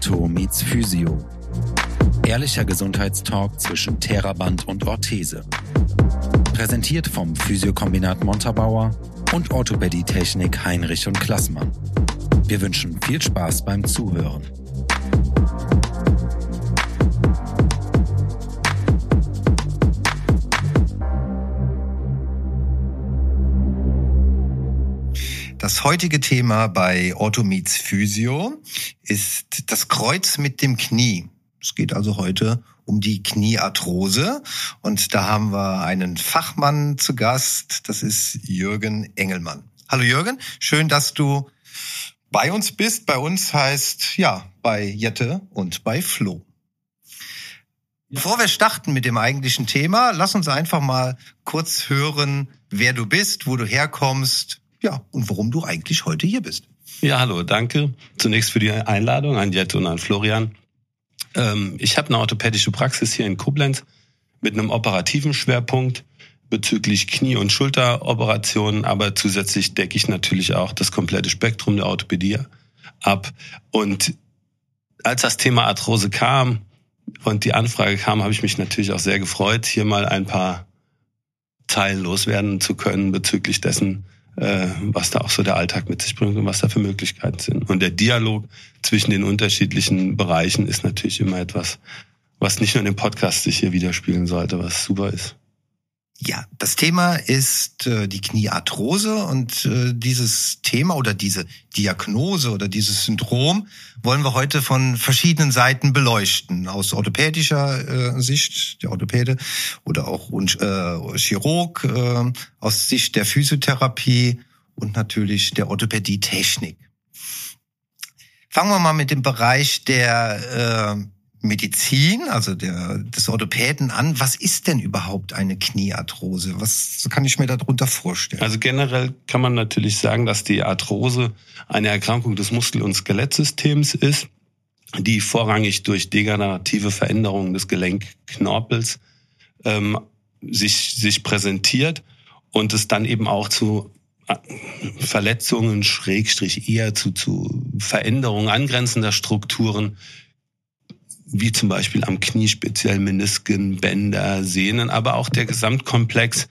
Ortho meets Physio. Ehrlicher Gesundheitstalk zwischen Theraband und Orthese. Präsentiert vom Physiokombinat Montabaur und Orthopädie-Technik Heinrich und Klassmann. Wir wünschen viel Spaß beim Zuhören. Das heutige Thema bei Orthomeets Physio ist das Kreuz mit dem Knie. Es geht also heute um die Kniearthrose und da haben wir einen Fachmann zu Gast. Das ist Jürgen Engelmann. Hallo Jürgen, schön, dass du bei uns bist. Bei uns heißt ja bei Jette und bei Flo. Bevor wir starten mit dem eigentlichen Thema, lass uns einfach mal kurz hören, wer du bist, wo du herkommst, ja, und warum du eigentlich heute hier bist. Ja, hallo, danke. Zunächst für die Einladung an Jette und an Florian. Ähm, ich habe eine orthopädische Praxis hier in Koblenz mit einem operativen Schwerpunkt bezüglich Knie- und Schulteroperationen, aber zusätzlich decke ich natürlich auch das komplette Spektrum der Orthopädie ab. Und als das Thema Arthrose kam und die Anfrage kam, habe ich mich natürlich auch sehr gefreut, hier mal ein paar Zeilen loswerden zu können bezüglich dessen, äh, was da auch so der Alltag mit sich bringt und was da für Möglichkeiten sind. Und der Dialog zwischen den unterschiedlichen Bereichen ist natürlich immer etwas, was nicht nur in dem Podcast sich hier widerspiegeln sollte, was super ist. Ja, das Thema ist äh, die Kniearthrose und äh, dieses Thema oder diese Diagnose oder dieses Syndrom wollen wir heute von verschiedenen Seiten beleuchten. Aus orthopädischer äh, Sicht, der Orthopäde oder auch äh, Chirurg, äh, aus Sicht der Physiotherapie und natürlich der Orthopädie-Technik. Fangen wir mal mit dem Bereich der äh, Medizin, also der, des Orthopäden an. Was ist denn überhaupt eine Kniearthrose? Was kann ich mir darunter vorstellen? Also generell kann man natürlich sagen, dass die Arthrose eine Erkrankung des Muskel- und Skelettsystems ist, die vorrangig durch degenerative Veränderungen des Gelenkknorpels ähm, sich, sich präsentiert und es dann eben auch zu äh, Verletzungen, Schrägstrich eher zu, zu Veränderungen angrenzender Strukturen wie zum Beispiel am Knie speziell Menisken, Bänder, Sehnen, aber auch der Gesamtkomplex,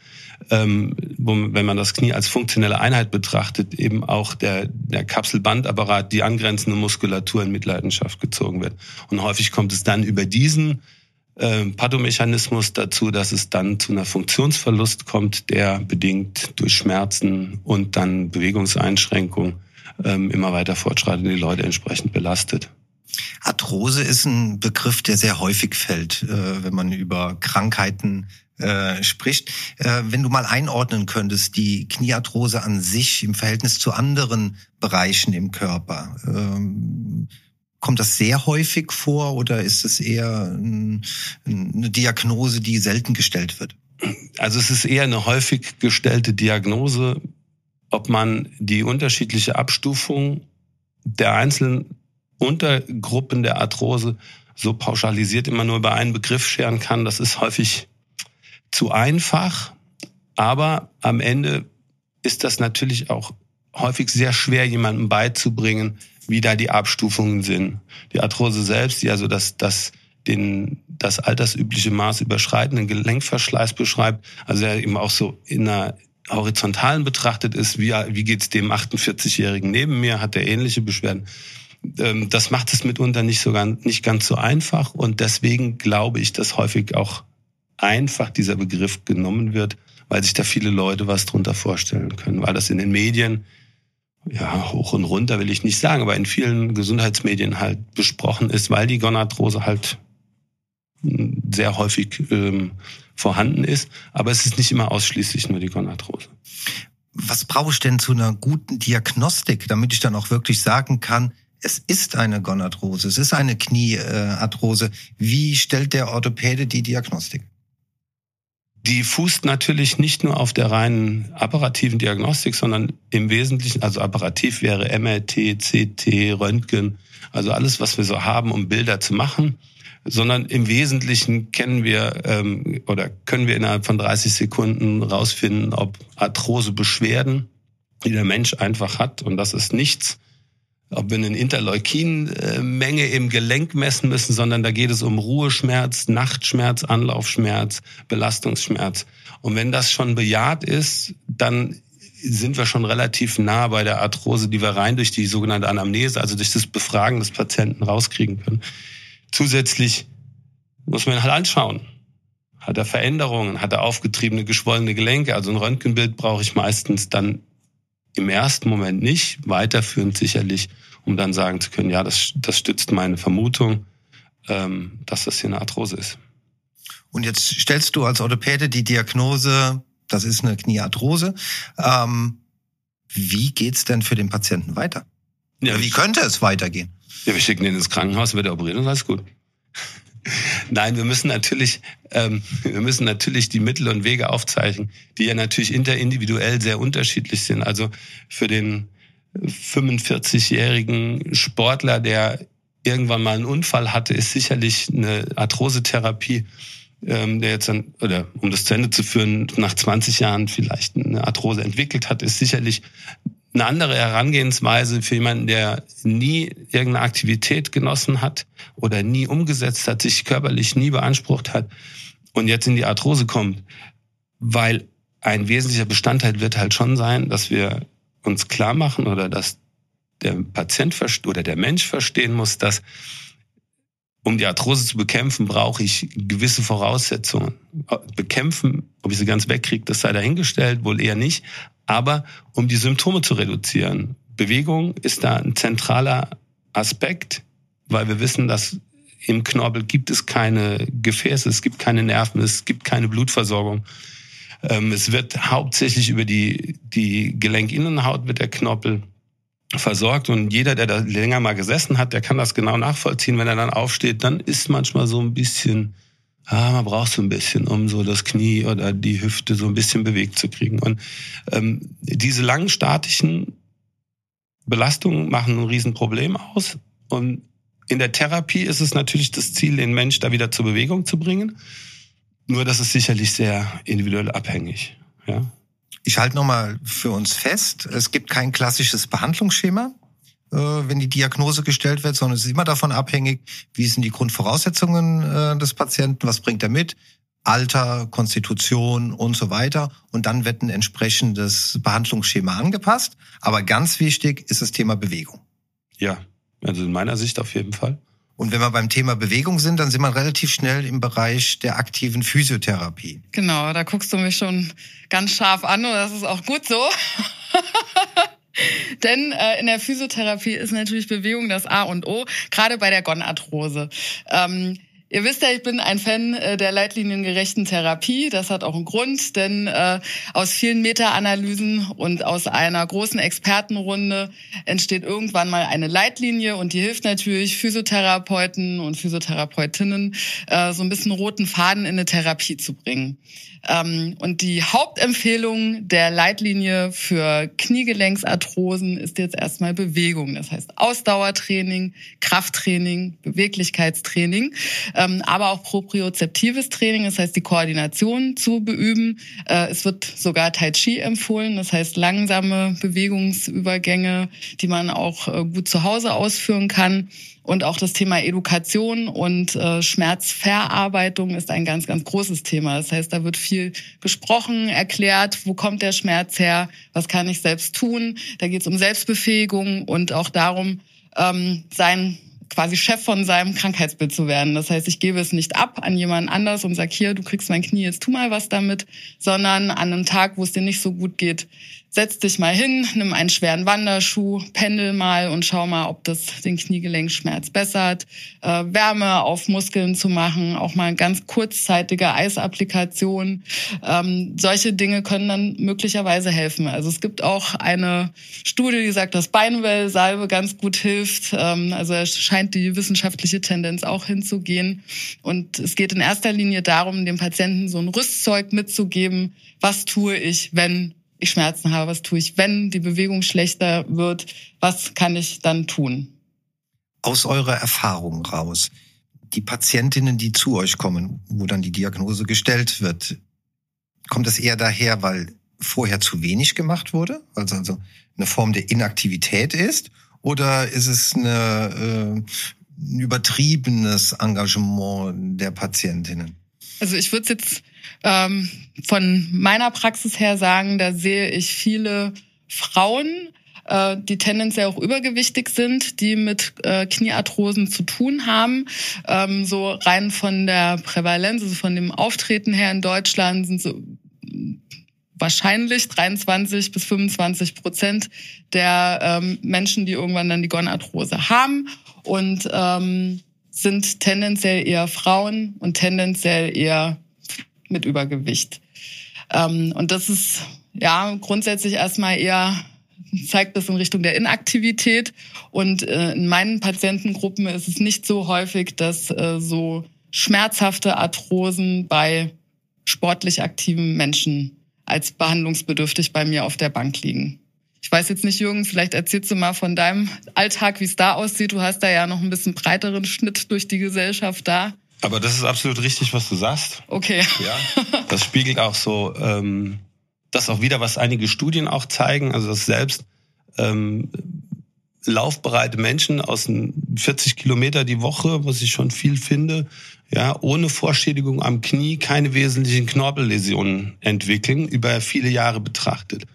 ähm, wo, wenn man das Knie als funktionelle Einheit betrachtet, eben auch der, der Kapselbandapparat, die angrenzende Muskulatur in Mitleidenschaft gezogen wird. Und häufig kommt es dann über diesen äh, Pathomechanismus dazu, dass es dann zu einer Funktionsverlust kommt, der bedingt durch Schmerzen und dann Bewegungseinschränkung ähm, immer weiter fortschreitet und die Leute entsprechend belastet. Arthrose ist ein Begriff, der sehr häufig fällt, äh, wenn man über Krankheiten äh, spricht. Äh, wenn du mal einordnen könntest, die Kniearthrose an sich im Verhältnis zu anderen Bereichen im Körper, ähm, kommt das sehr häufig vor oder ist es eher eine Diagnose, die selten gestellt wird? Also es ist eher eine häufig gestellte Diagnose, ob man die unterschiedliche Abstufung der einzelnen Untergruppen der Arthrose so pauschalisiert immer nur über einen Begriff scheren kann, das ist häufig zu einfach. Aber am Ende ist das natürlich auch häufig sehr schwer, jemandem beizubringen, wie da die Abstufungen sind. Die Arthrose selbst, die also das, das, den, das altersübliche Maß überschreitenden Gelenkverschleiß beschreibt, also der eben auch so in einer horizontalen betrachtet ist, wie, wie geht's dem 48-Jährigen neben mir, hat er ähnliche Beschwerden. Ähm, das macht es mitunter nicht so ganz, nicht ganz so einfach und deswegen glaube ich, dass häufig auch einfach dieser Begriff genommen wird, weil sich da viele Leute was drunter vorstellen können, weil das in den Medien ja, hoch und runter will ich nicht sagen, aber in vielen Gesundheitsmedien halt besprochen ist, weil die Gonarthrose halt sehr häufig ähm, vorhanden ist. Aber es ist nicht immer ausschließlich nur die Gonarthrose. Was brauche ich denn zu einer guten Diagnostik, damit ich dann auch wirklich sagen kann, es ist eine Gonarthrose, es ist eine Kniearthrose. Wie stellt der Orthopäde die Diagnostik? Die fußt natürlich nicht nur auf der reinen apparativen Diagnostik, sondern im Wesentlichen, also apparativ wäre MRT, CT, Röntgen, also alles, was wir so haben, um Bilder zu machen, sondern im Wesentlichen kennen wir ähm, oder können wir innerhalb von 30 Sekunden rausfinden, ob Arthrose Beschwerden, die der Mensch einfach hat, und das ist nichts, ob wir eine Interleukin-Menge im Gelenk messen müssen, sondern da geht es um Ruheschmerz, Nachtschmerz, Anlaufschmerz, Belastungsschmerz. Und wenn das schon bejaht ist, dann sind wir schon relativ nah bei der Arthrose, die wir rein durch die sogenannte Anamnese, also durch das Befragen des Patienten rauskriegen können. Zusätzlich muss man halt anschauen. Hat er Veränderungen? Hat er aufgetriebene, geschwollene Gelenke? Also ein Röntgenbild brauche ich meistens dann im ersten Moment nicht, weiterführend sicherlich, um dann sagen zu können, ja, das, das stützt meine Vermutung, ähm, dass das hier eine Arthrose ist. Und jetzt stellst du als Orthopäde die Diagnose, das ist eine Kniearthrose. Ähm, wie geht's denn für den Patienten weiter? Ja, wie könnte es weitergehen? Ja, wir schicken ihn ins Krankenhaus, wird er operiert und alles gut. Nein, wir müssen natürlich, ähm, wir müssen natürlich die Mittel und Wege aufzeichnen, die ja natürlich interindividuell sehr unterschiedlich sind. Also für den 45-jährigen Sportler, der irgendwann mal einen Unfall hatte, ist sicherlich eine Arthrosetherapie, ähm, der jetzt dann, oder um das zu Ende zu führen, nach 20 Jahren vielleicht eine Arthrose entwickelt hat, ist sicherlich eine andere Herangehensweise für jemanden, der nie irgendeine Aktivität genossen hat oder nie umgesetzt hat, sich körperlich nie beansprucht hat und jetzt in die Arthrose kommt. Weil ein wesentlicher Bestandteil wird halt schon sein, dass wir uns klar machen oder dass der Patient oder der Mensch verstehen muss, dass um die Arthrose zu bekämpfen, brauche ich gewisse Voraussetzungen. Bekämpfen, ob ich sie ganz wegkriege, das sei dahingestellt, wohl eher nicht aber um die Symptome zu reduzieren. Bewegung ist da ein zentraler Aspekt, weil wir wissen, dass im Knorpel gibt es keine Gefäße, es gibt keine Nerven, es gibt keine Blutversorgung. Ähm, es wird hauptsächlich über die, die Gelenkinnenhaut wird der Knorpel versorgt und jeder, der da länger mal gesessen hat, der kann das genau nachvollziehen. Wenn er dann aufsteht, dann ist manchmal so ein bisschen ah, man braucht so ein bisschen, um so das Knie oder die Hüfte so ein bisschen bewegt zu kriegen. Und ähm, diese langen statischen Belastungen machen ein Riesenproblem aus. Und in der Therapie ist es natürlich das Ziel, den Mensch da wieder zur Bewegung zu bringen. Nur das ist sicherlich sehr individuell abhängig. Ja. Ich halte nochmal für uns fest, es gibt kein klassisches Behandlungsschema. Äh, wenn die Diagnose gestellt wird, sondern es ist immer davon abhängig, wie sind die Grundvoraussetzungen äh, des Patienten, was bringt er mit, Alter, Konstitution und so weiter. Und dann wird ein entsprechendes Behandlungsschema angepasst. Aber ganz wichtig ist das Thema Bewegung. Ja, also in meiner Sicht auf jeden Fall. Und wenn wir beim Thema Bewegung sind, dann sind wir relativ schnell im Bereich der aktiven Physiotherapie. Genau, da guckst du mich schon ganz scharf an und das ist auch gut so. Denn äh, in der Physiotherapie ist natürlich Bewegung das A und O, gerade bei der Gonarthrose. Ähm, Ihr wisst ja, ich bin ein Fan äh, der leitliniengerechten Therapie. Das hat auch einen Grund, denn äh, aus vielen Meta-Analysen und aus einer großen Expertenrunde entsteht irgendwann mal eine Leitlinie und die hilft natürlich Physiotherapeuten und Physiotherapeutinnen, äh, so ein bisschen roten Faden in eine Therapie zu bringen. Ähm, und die Hauptempfehlung der Leitlinie für Kniegelenksarthrosen ist jetzt erstmal Bewegung. Das heißt Ausdauertraining, Krafttraining, Beweglichkeitstraining, ähm, aber auch propriozeptives Training, das heißt die Koordination zu beüben. Äh, es wird sogar Tai Chi empfohlen, das heißt langsame Bewegungsübergänge, die man auch äh, gut zu Hause ausführen kann. Und auch das Thema Education und äh, Schmerzverarbeitung ist ein ganz, ganz großes Thema. Das heißt, da wird viel besprochen, erklärt, wo kommt der Schmerz her, was kann ich selbst tun. Da geht es um Selbstbefähigung und auch darum, ähm, sein quasi Chef von seinem Krankheitsbild zu werden. Das heißt, ich gebe es nicht ab an jemanden anders und sag hier, du kriegst mein Knie, jetzt tu mal was damit, sondern an einem Tag, wo es dir nicht so gut geht, setz dich mal hin, nimm einen schweren Wanderschuh, pendel mal und schau mal, ob das den Kniegelenkschmerz bessert. Äh, Wärme auf Muskeln zu machen, auch mal ganz kurzzeitige Eisapplikation. Ähm, solche Dinge können dann möglicherweise helfen. Also es gibt auch eine Studie, die sagt, dass Beinwellsalbe ganz gut hilft. Ähm, also es scheint die wissenschaftliche Tendenz auch hinzugehen. Und es geht in erster Linie darum, dem Patienten so ein Rüstzeug mitzugeben. Was tue ich, wenn ich Schmerzen habe, was tue ich, wenn die Bewegung schlechter wird, was kann ich dann tun? Aus eurer Erfahrung raus, die Patientinnen, die zu euch kommen, wo dann die Diagnose gestellt wird, kommt das eher daher, weil vorher zu wenig gemacht wurde, also, also eine Form der Inaktivität ist, oder ist es eine, äh, ein übertriebenes Engagement der Patientinnen? Also ich würde jetzt ähm, von meiner Praxis her sagen, da sehe ich viele Frauen, äh, die tendenziell auch übergewichtig sind, die mit äh, Kniearthrosen zu tun haben. Ähm, so rein von der Prävalenz, also von dem Auftreten her in Deutschland sind so wahrscheinlich 23 bis 25 Prozent der ähm, Menschen, die irgendwann dann die Gonarthrose haben und ähm, sind tendenziell eher Frauen und tendenziell eher mit Übergewicht. Ähm, und das ist ja grundsätzlich erstmal eher zeigt das in Richtung der Inaktivität. Und äh, in meinen Patientengruppen ist es nicht so häufig, dass äh, so schmerzhafte Arthrosen bei sportlich aktiven Menschen als behandlungsbedürftig bei mir auf der Bank liegen. Ich weiß jetzt nicht, Jürgen, vielleicht erzählst du mal von deinem Alltag, wie es da aussieht. Du hast da ja noch ein bisschen breiteren Schnitt durch die Gesellschaft da. Aber das ist absolut richtig, was du sagst. Okay. Ja, das spiegelt auch so ähm, das auch wieder, was einige Studien auch zeigen, also dass selbst ähm, laufbereite Menschen aus 40 Kilometer die Woche, was ich schon viel finde, ja, ohne Vorschädigung am Knie keine wesentlichen Knorpelläsionen entwickeln, über viele Jahre betrachtet.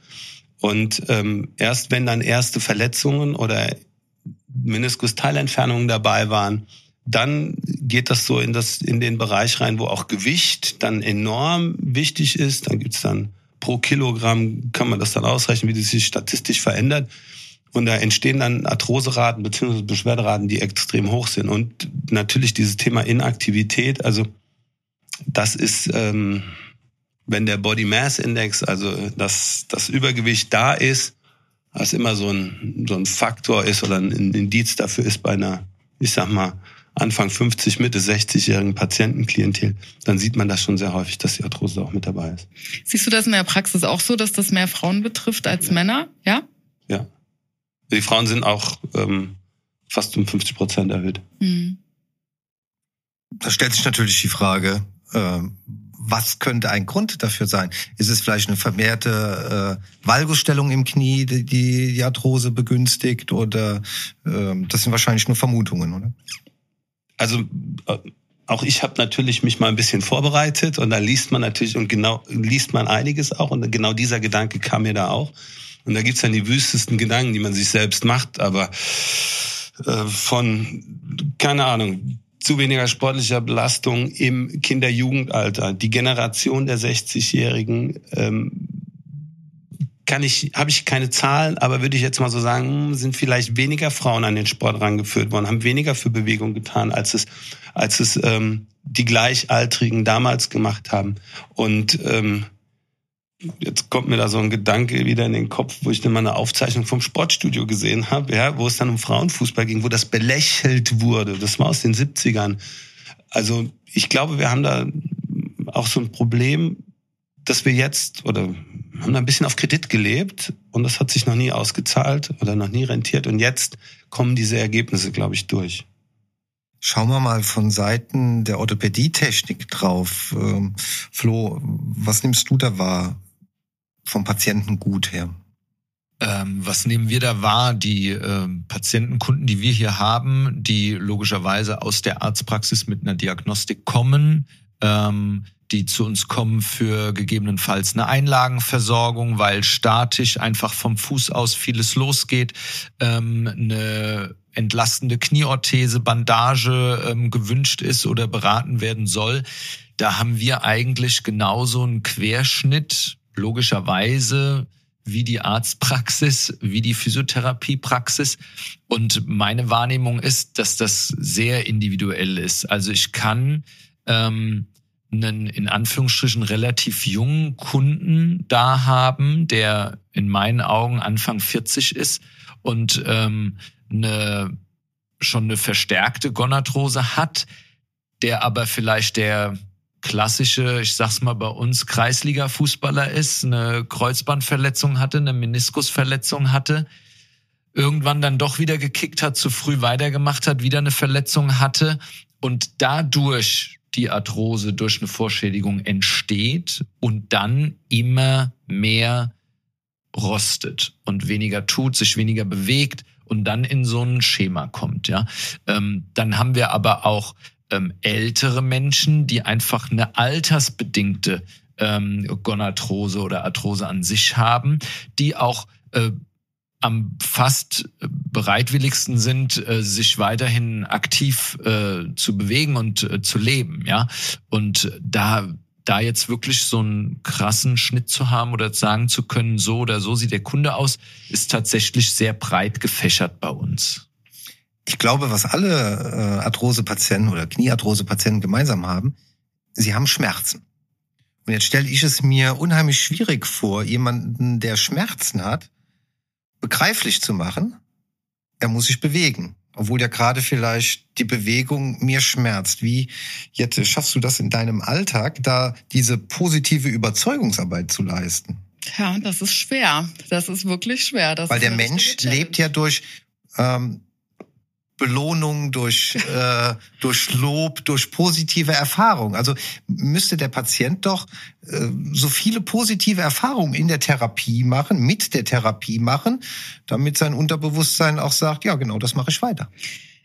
Und ähm, erst wenn dann erste Verletzungen oder Meniskusteilentfernungen dabei waren, dann geht das so in, das, in den Bereich rein, wo auch Gewicht dann enorm wichtig ist. Dann gibt's dann pro Kilogramm, kann man das dann ausrechnen, wie das sich statistisch verändert. Und da entstehen dann Arthroseraten bzw. Beschwerderaten, die extrem hoch sind. Und natürlich dieses Thema Inaktivität, also das ist, ähm, wenn der Body Mass Index, also das, das Übergewicht da ist, was immer so ein, so ein Faktor ist oder ein Indiz dafür ist bei einer, ich sag mal, Anfang 50, Mitte 60-jährigen Patientenklientel, dann sieht man das schon sehr häufig, dass die Arthrose auch mit dabei ist. Siehst du das in der Praxis auch so, dass das mehr Frauen betrifft als ja. Männer? Ja? Ja. Die Frauen sind auch ähm, fast um 50 Prozent erhöht. Mhm. Da stellt sich natürlich die Frage, äh, was könnte ein Grund dafür sein? Ist es vielleicht eine vermehrte äh, Valgusstellung im Knie, die die Arthrose begünstigt? Oder äh, das sind wahrscheinlich nur Vermutungen, oder? Also äh, auch ich habe natürlich mich mal ein bisschen vorbereitet und da liest man natürlich und genau liest man einiges auch und genau dieser Gedanke kam mir da auch. Und da gibt's dann die wüstesten Gedanken, die man sich selbst macht, aber äh, von, keine Ahnung, zu weniger sportlicher Belastung im Kinder-Jugendalter. Die Generation der 60-Jährigen ähm, kann ich, habe ich keine Zahlen, aber würde ich jetzt mal so sagen, sind vielleicht weniger Frauen an den Sport rangeführt worden, haben weniger für Bewegung getan, als es, als es ähm, die Gleichaltrigen damals gemacht haben. Und ähm, jetzt kommt mir da so ein Gedanke wieder in den Kopf, wo ich dann mal eine Aufzeichnung vom Sportstudio gesehen habe, ja, wo es dann um Frauenfußball ging, wo das belächelt wurde. Das war aus den 70ern. Also ich glaube, wir haben da auch so ein Problem, dass wir jetzt oder haben da ein bisschen auf Kredit gelebt und das hat sich noch nie ausgezahlt oder noch nie rentiert und jetzt kommen diese Ergebnisse, glaube ich, durch. Schauen wir mal von Seiten der Orthopädietechnik drauf. Ähm, Flo, was nimmst du da wahr? vom Patientengut her? Ähm, was nehmen wir da wahr? Die ähm, Patientenkunden, die wir hier haben, die logischerweise aus der Arztpraxis mit einer Diagnostik kommen, ähm, die zu uns kommen für gegebenenfalls eine Einlagenversorgung, weil statisch einfach vom Fuß aus vieles losgeht, ähm, eine entlastende Knieorthese, Bandage ähm, gewünscht ist oder beraten werden soll. Da haben wir eigentlich genauso einen Querschnitt logischerweise wie die Arztpraxis, wie die Physiotherapiepraxis. Und meine Wahrnehmung ist, dass das sehr individuell ist. Also ich kann ähm, einen in Anführungsstrichen relativ jungen Kunden da haben, der in meinen Augen Anfang 40 ist und ähm, eine, schon eine verstärkte Gonarthrose hat, der aber vielleicht der klassische, ich sag's mal bei uns, Kreisliga-Fußballer ist, eine Kreuzbandverletzung hatte, eine Meniskusverletzung hatte, irgendwann dann doch wieder gekickt hat, zu früh weitergemacht hat, wieder eine Verletzung hatte und dadurch die Arthrose durch eine Vorschädigung entsteht und dann immer mehr rostet und weniger tut, sich weniger bewegt und dann in so ein Schema kommt. Ja, ähm, dann haben wir aber auch ähm, ältere Menschen, die einfach eine altersbedingte ähm, Gonarthrose oder Arthrose an sich haben, die auch äh, am fast bereitwilligsten sind, äh, sich weiterhin aktiv äh, zu bewegen und äh, zu leben, ja. Und da da jetzt wirklich so einen krassen Schnitt zu haben oder sagen zu können, so oder so sieht der Kunde aus, ist tatsächlich sehr breit gefächert bei uns. Ich glaube, was alle äh, Arthrose-Patienten oder Kniearthrose-Patienten gemeinsam haben, sie haben Schmerzen. Und jetzt stelle ich es mir unheimlich schwierig vor, jemanden, der Schmerzen hat, begreiflich zu machen. Er muss sich bewegen obwohl ja gerade vielleicht die Bewegung mir schmerzt. Wie jetzt schaffst du das in deinem Alltag, da diese positive Überzeugungsarbeit zu leisten? Ja, das ist schwer. Das ist wirklich schwer. Das Weil der Mensch lebt ja durch ähm, Belohnung, durch, äh, durch Lob, durch positive Erfahrung. Also müsste der Patient doch äh, so viele positive Erfahrungen in der Therapie machen, mit der Therapie machen, damit sein Unterbewusstsein auch sagt, ja genau, das mache ich weiter.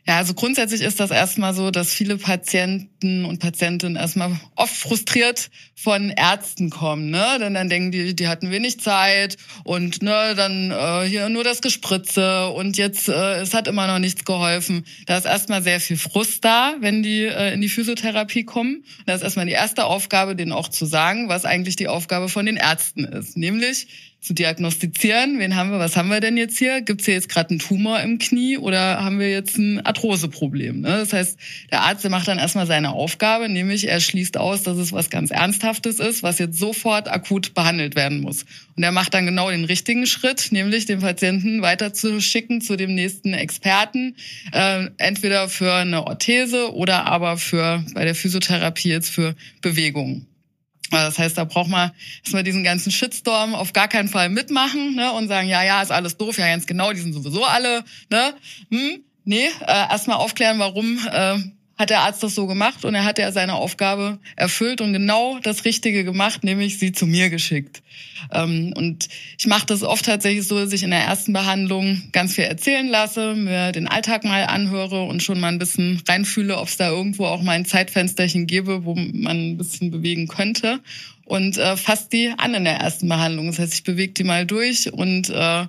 Ja, also grundsätzlich ist das erstmal so, dass viele Patienten und Patientinnen erstmal oft frustriert von Ärzten kommen, ne? Denn dann denken die, die hatten wenig Zeit und ne, dann äh, hier nur das Gespritze und jetzt äh, es hat immer noch nichts geholfen. Da ist erstmal sehr viel Frust da, wenn die äh, in die Physiotherapie kommen. Da ist erstmal die erste Aufgabe, denen auch zu sagen, was eigentlich die Aufgabe von den Ärzten ist, nämlich zu diagnostizieren. Wen haben wir? Was haben wir denn jetzt hier? Gibt es hier jetzt gerade einen Tumor im Knie oder haben wir jetzt ein Arthroseproblem? Ne? Das heißt, der Arzt der macht dann erstmal seine Aufgabe, nämlich er schließt aus, dass es was ganz Ernsthaftes ist, was jetzt sofort akut behandelt werden muss. Und er macht dann genau den richtigen Schritt, nämlich den Patienten weiterzuschicken zu dem nächsten Experten, äh, entweder für eine Orthese oder aber für bei der Physiotherapie jetzt für Bewegungen. Das heißt, da braucht man erstmal diesen ganzen Shitstorm auf gar keinen Fall mitmachen ne, und sagen, ja, ja, ist alles doof, ja, ganz genau, die sind sowieso alle. Ne? Hm? Nee, äh, erstmal aufklären, warum äh, hat der Arzt das so gemacht und er hat ja seine Aufgabe erfüllt und genau das Richtige gemacht, nämlich sie zu mir geschickt. Ähm, und ich mache das oft tatsächlich so, dass ich in der ersten Behandlung ganz viel erzählen lasse, mir den Alltag mal anhöre und schon mal ein bisschen reinfühle, ob es da irgendwo auch mal ein Zeitfensterchen gäbe, wo man ein bisschen bewegen könnte. Und äh, fasse die an in der ersten Behandlung. Das heißt, ich bewege die mal durch und äh,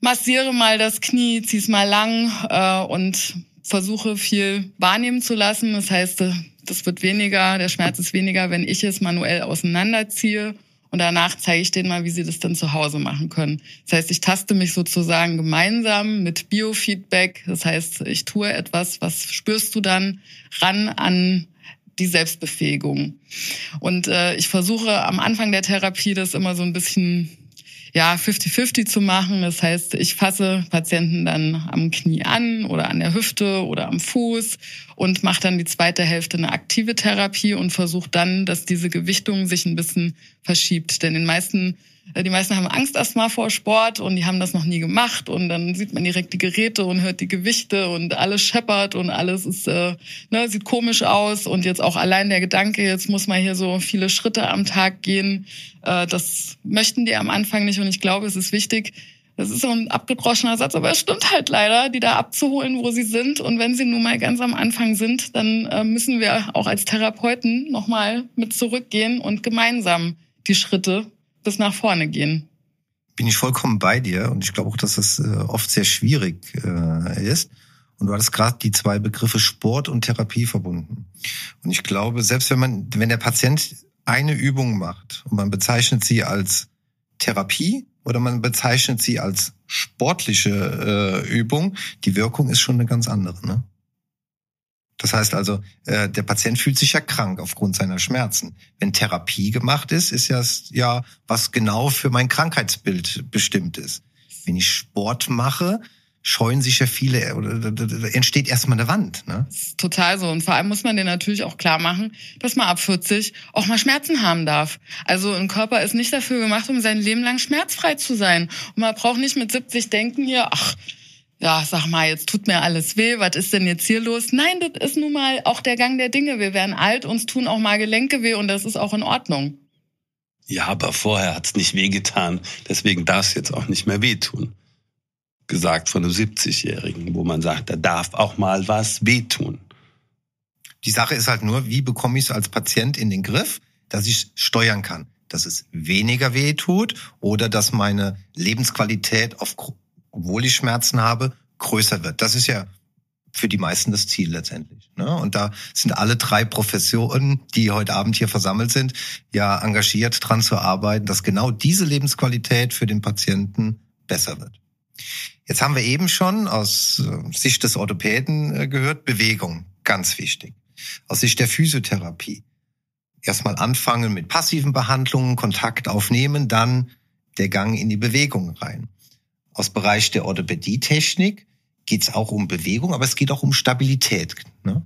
massiere mal das Knie, zieh's mal lang äh, und versuche viel wahrnehmen zu lassen. Das heißt, das wird weniger, der Schmerz ist weniger, wenn ich es manuell auseinanderziehe. Und danach zeige ich denen mal, wie sie das dann zu Hause machen können. Das heißt, ich taste mich sozusagen gemeinsam mit Biofeedback. Das heißt, ich tue etwas, was spürst du dann, ran an die Selbstbefähigung. Und äh, ich versuche am Anfang der Therapie das immer so ein bisschen ja, 50-50 zu machen. Das heißt, ich fasse Patienten dann am Knie an oder an der Hüfte oder am Fuß und mache dann die zweite Hälfte eine aktive Therapie und versuche dann, dass diese Gewichtung sich ein bisschen verschiebt. Denn den meisten die meisten haben Angst erstmal vor Sport und die haben das noch nie gemacht und dann sieht man direkt die Geräte und hört die Gewichte und alles scheppert und alles ist äh, ne, sieht komisch aus und jetzt auch allein der Gedanke, jetzt muss man hier so viele Schritte am Tag gehen, äh, das möchten die am Anfang nicht und ich glaube, es ist wichtig, das ist so ein abgedroschener Satz, aber es stimmt halt leider, die da abzuholen, wo sie sind. Und wenn sie nun mal ganz am Anfang sind, dann äh, müssen wir auch als Therapeuten nochmal mit zurückgehen und gemeinsam die Schritte bis nach vorne gehen. Bin ich vollkommen bei dir und ich glaube auch, dass das äh, oft sehr schwierig äh, ist. Und du hattest gerade die zwei Begriffe Sport und Therapie verbunden. Und ich glaube, selbst wenn man, wenn der Patient eine Übung macht und man bezeichnet sie als Therapie oder man bezeichnet sie als sportliche äh, Übung, die Wirkung ist schon eine ganz andere. Ne? Das heißt also, äh, der Patient fühlt sich ja krank aufgrund seiner Schmerzen. Wenn Therapie gemacht ist, ist ja, ja was genau für mein Krankheitsbild bestimmt ist. Wenn ich Sport mache, scheuen sich ja viele, oder entsteht erstmal eine Wand. Ne? total so. Und vor allem muss man denen natürlich auch klar machen, dass man ab 40 auch mal Schmerzen haben darf. Also ein Körper ist nicht dafür gemacht, um sein Leben lang schmerzfrei zu sein. Und man braucht nicht mit 70 denken hier, ach, ja, sag mal, jetzt tut mir alles weh, was ist denn jetzt hier los? Nein, das ist nun mal auch der Gang der Dinge. Wir werden alt, uns tun auch mal Gelenke weh und das ist auch in Ordnung. Ja, aber vorher hat's nicht wehgetan, deswegen darf es jetzt auch nicht mehr wehtun. gesagt von einem 70-Jährigen, wo man sagt, da darf auch mal was wehtun. Die Sache ist halt nur, wie bekomme ich es als Patient in den Griff, dass ich steuern kann, dass es weniger weh tut oder dass meine Lebensqualität, obwohl ich Schmerzen habe, größer wird. Das ist ja für die meisten das Ziel letztendlich. Ne? Und da sind alle drei Professionen, die heute Abend hier versammelt sind, ja engagiert dran zu arbeiten, dass genau diese Lebensqualität für den Patienten besser wird. Jetzt haben wir eben schon aus äh, Sicht des Orthopäden äh, gehört, Bewegung, ganz wichtig. Aus Sicht der Physiotherapie. Erstmal anfangen mit passiven Behandlungen, Kontakt aufnehmen, dann der Gang in die Bewegung rein. Aus Bereich der Orthopädietechnik geht es auch um Bewegung, aber es geht auch um Stabilität. Ne?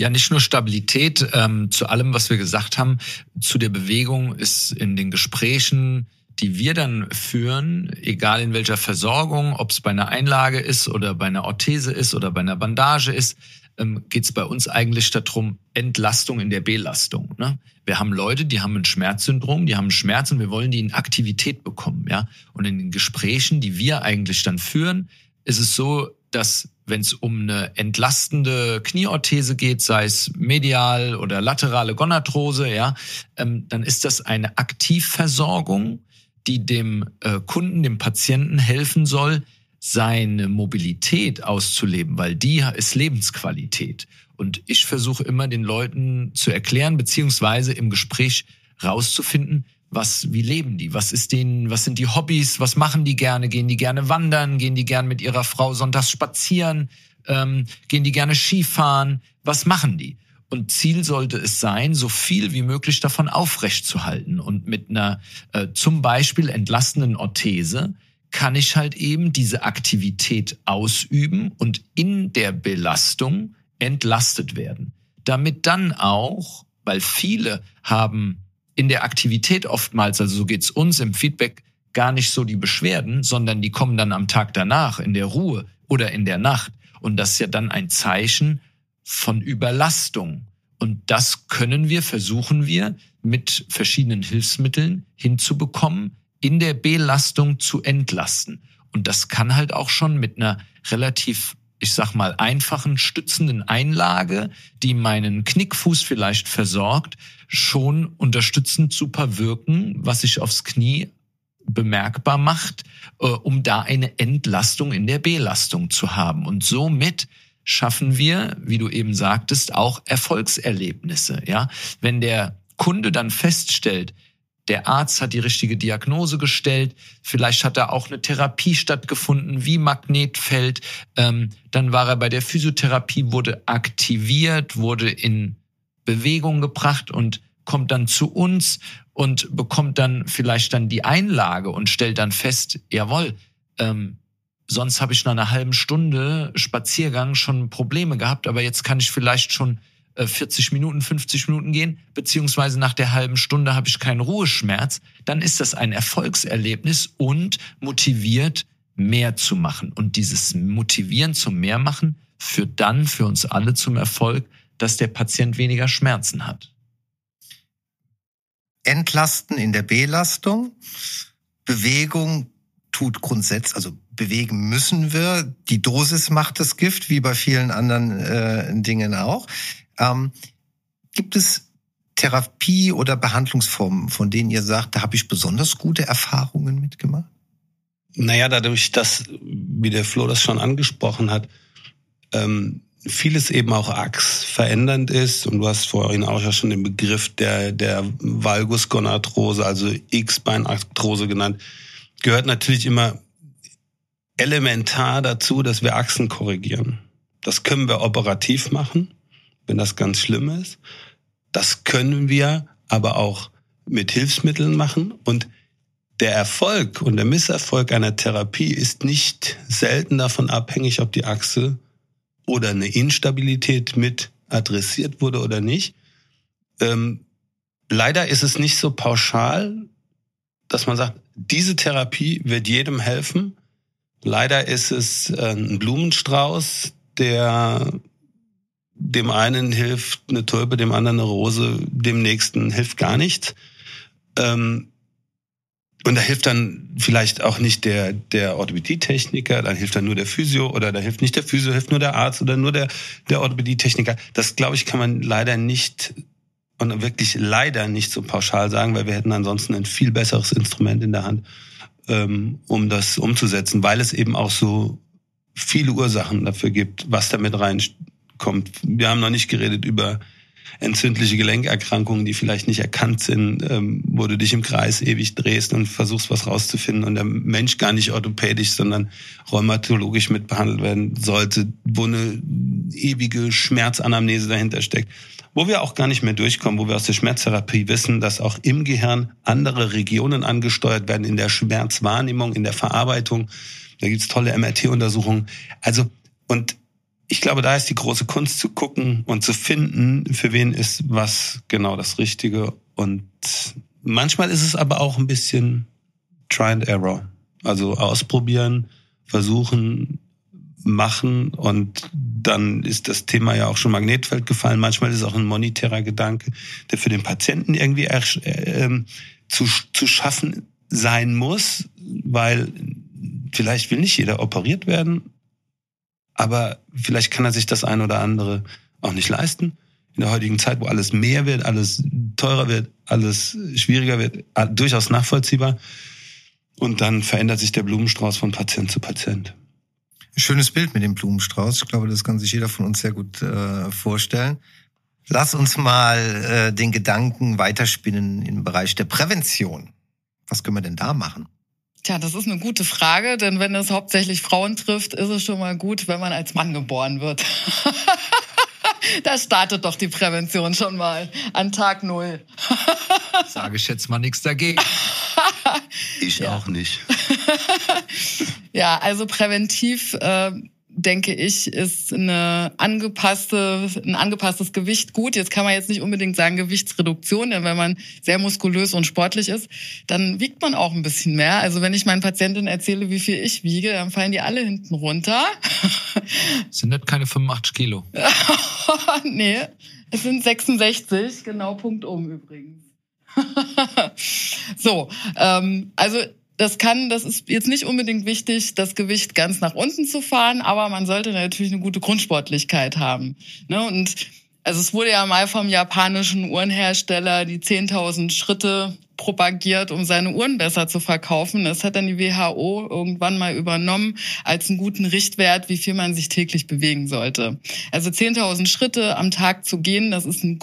Ja, nicht nur Stabilität. Ähm, zu allem, was wir gesagt haben, zu der Bewegung ist in den Gesprächen, die wir dann führen, egal in welcher Versorgung, ob es bei einer Einlage ist oder bei einer Orthese ist oder bei einer Bandage ist, ähm, geht es bei uns eigentlich darum, Entlastung in der Belastung. Ne? Wir haben Leute, die haben ein Schmerzsyndrom, die haben Schmerzen, wir wollen die in Aktivität bekommen. Ja? Und in den Gesprächen, die wir eigentlich dann führen, ist es so, dass wenn es um eine entlastende Knieorthese geht, sei es medial oder laterale Gonarthrose, ja, ähm, dann ist das eine Aktivversorgung, die dem äh, Kunden, dem Patienten helfen soll, seine Mobilität auszuleben, weil die ist Lebensqualität. Und ich versuche immer den Leuten zu erklären, beziehungsweise im Gespräch rauszufinden, was, wie leben die? Was ist denen, was sind die Hobbys? Was machen die gerne? Gehen die gerne wandern? Gehen die gerne mit ihrer Frau sonntags spazieren? Ähm, gehen die gerne Skifahren? Was machen die? Und Ziel sollte es sein, so viel wie möglich davon aufrechtzuhalten. Und mit einer äh, zum Beispiel entlastenden Orthese kann ich halt eben diese Aktivität ausüben und in der Belastung entlastet werden. Damit dann auch, weil viele haben in der Aktivität oftmals, also so geht's uns im Feedback, gar nicht so die Beschwerden, sondern die kommen dann am Tag danach in der Ruhe oder in der Nacht. Und das ist ja dann ein Zeichen von Überlastung. Und das können wir, versuchen wir mit verschiedenen Hilfsmitteln hinzubekommen, in der Belastung zu entlasten. Und das kann halt auch schon mit einer relativ ich sag mal, einfachen stützenden Einlage, die meinen Knickfuß vielleicht versorgt, schon unterstützend super wirken, was sich aufs Knie bemerkbar macht, äh, um da eine Entlastung in der Belastung zu haben. Und somit schaffen wir, wie du eben sagtest, auch Erfolgserlebnisse. Ja, wenn der Kunde dann feststellt, der Arzt hat die richtige Diagnose gestellt, vielleicht hat da auch eine Therapie stattgefunden, wie Magnetfeld, ähm, dann war er bei der Physiotherapie, wurde aktiviert, wurde in Bewegung gebracht und kommt dann zu uns und bekommt dann vielleicht dann die Einlage und stellt dann fest, jawohl, ähm, sonst habe ich nach einer halben Stunde Spaziergang schon Probleme gehabt, aber jetzt kann ich vielleicht schon 40 äh, Minuten, 50 Minuten gehen, beziehungsweise nach der halben Stunde habe ich keinen Ruheschmerz, dann ist das ein Erfolgserlebnis und motiviert, mehr zu machen. Und dieses Motivieren zum Mehrmachen führt dann für uns alle zum Erfolg, dass der Patient weniger Schmerzen hat. Entlasten in der Belastung, Bewegung tut grundsätzlich, also bewegen müssen wir. Die Dosis macht das Gift, wie bei vielen anderen äh, Dingen auch. Ähm, gibt es Therapie oder Behandlungsformen, von denen ihr sagt, da habe ich besonders gute Erfahrungen mitgemacht? Naja, dadurch, dass, wie der Flo das schon angesprochen hat, ähm, vieles eben auch achsverändernd ist und du hast vorhin auch ja schon den Begriff der, der Valgusgonarthrose, also X-Beinarthrose genannt, gehört natürlich immer elementar dazu, dass wir Achsen korrigieren. Das können wir operativ machen wenn das ganz schlimm ist. Das können wir aber auch mit Hilfsmitteln machen und der Erfolg und der Misserfolg einer Therapie ist nicht selten davon abhängig, ob die Achse oder eine Instabilität mit adressiert wurde oder nicht. Ähm, leider ist es nicht so pauschal, dass man sagt, diese Therapie wird jedem helfen. Leider ist es äh, ein Blumenstrauß, der dem einen hilft eine Tulpe, dem anderen eine Rose, dem nächsten hilft gar nichts. Ähm, und da hilft dann vielleicht auch nicht der, der Orthopädietechniker, dann hilft dann nur der Physio oder da hilft nicht der Physio, hilft nur der Arzt oder nur der, der Orthopädietechniker. Das, glaube ich, kann man leider nicht und wirklich leider nicht so pauschal sagen, weil wir hätten ansonsten ein viel besseres Instrument in der Hand, ähm, um das umzusetzen, weil es eben auch so viele Ursachen dafür gibt, was damit reinkommt. Wir haben noch nicht geredet über entzündliche Gelenkerkrankungen, die vielleicht nicht erkannt sind, ähm, wo du dich im Kreis ewig drehst und versuchst, was rauszufinden und der Mensch gar nicht orthopädisch, sondern rheumatologisch mit behandelt werden sollte, wo eine ewige Schmerzanamnese dahinter steckt. Wo wir auch gar nicht mehr durchkommen, wo wir aus der Schmerztherapie wissen, dass auch im Gehirn andere Regionen angesteuert werden, in der Schmerzwahrnehmung, in der Verarbeitung. Da gibt's tolle MRT-Untersuchungen. Also, und ich glaube, da ist die große Kunst zu gucken und zu finden, für wen ist was genau das Richtige. Und manchmal ist es aber auch ein bisschen Try and Error. Also ausprobieren, versuchen, machen und dann ist das Thema ja auch schon Magnetfeld gefallen. Manchmal ist es auch ein monetärer Gedanke, der für den Patienten irgendwie äh, äh, zu, zu schaffen sein muss, weil vielleicht will nicht jeder operiert werden aber vielleicht kann er sich das ein oder andere auch nicht leisten. In der heutigen Zeit, wo alles mehr wird, alles teurer wird, alles schwieriger wird, durchaus nachvollziehbar. Und dann verändert sich der Blumenstrauß von Patient zu Patient. Schönes Bild mit dem Blumenstrauß. Ich glaube, das kann sich jeder von uns sehr gut äh, vorstellen. Lass uns mal äh, den Gedanken weiterspinnen im Bereich der Prävention. Was können wir denn da machen? Tja, das ist eine gute Frage, denn wenn es hauptsächlich Frauen trifft, ist es schon mal gut, wenn man als Mann geboren wird. da startet doch die Prävention schon mal an Tag Null. Sage ich jetzt mal nichts dagegen. Ich ja. auch nicht. ja, also präventiv äh, denke ich, ist eine angepasste, ein angepasstes Gewicht gut. Jetzt kann man jetzt nicht unbedingt sagen Gewichtsreduktion, denn wenn man sehr muskulös und sportlich ist, dann wiegt man auch ein bisschen mehr. Also wenn ich meinen Patientinnen erzähle, wie viel ich wiege, dann fallen die alle hinten runter. sind nicht keine 85 Kilo. nee, es sind 66, genau Punkt um übrigens. so, ähm, also das kann, das ist jetzt nicht unbedingt wichtig, das Gewicht ganz nach unten zu fahren, aber man sollte natürlich eine gute Grundsportlichkeit haben. Ne? Und also es wurde ja mal vom japanischen Uhrenhersteller die 10.000 Schritte propagiert, um seine Uhren besser zu verkaufen. Das hat dann die WHO irgendwann mal übernommen als einen guten Richtwert, wie viel man sich täglich bewegen sollte. Also 10.000 Schritte am Tag zu gehen, das ist ein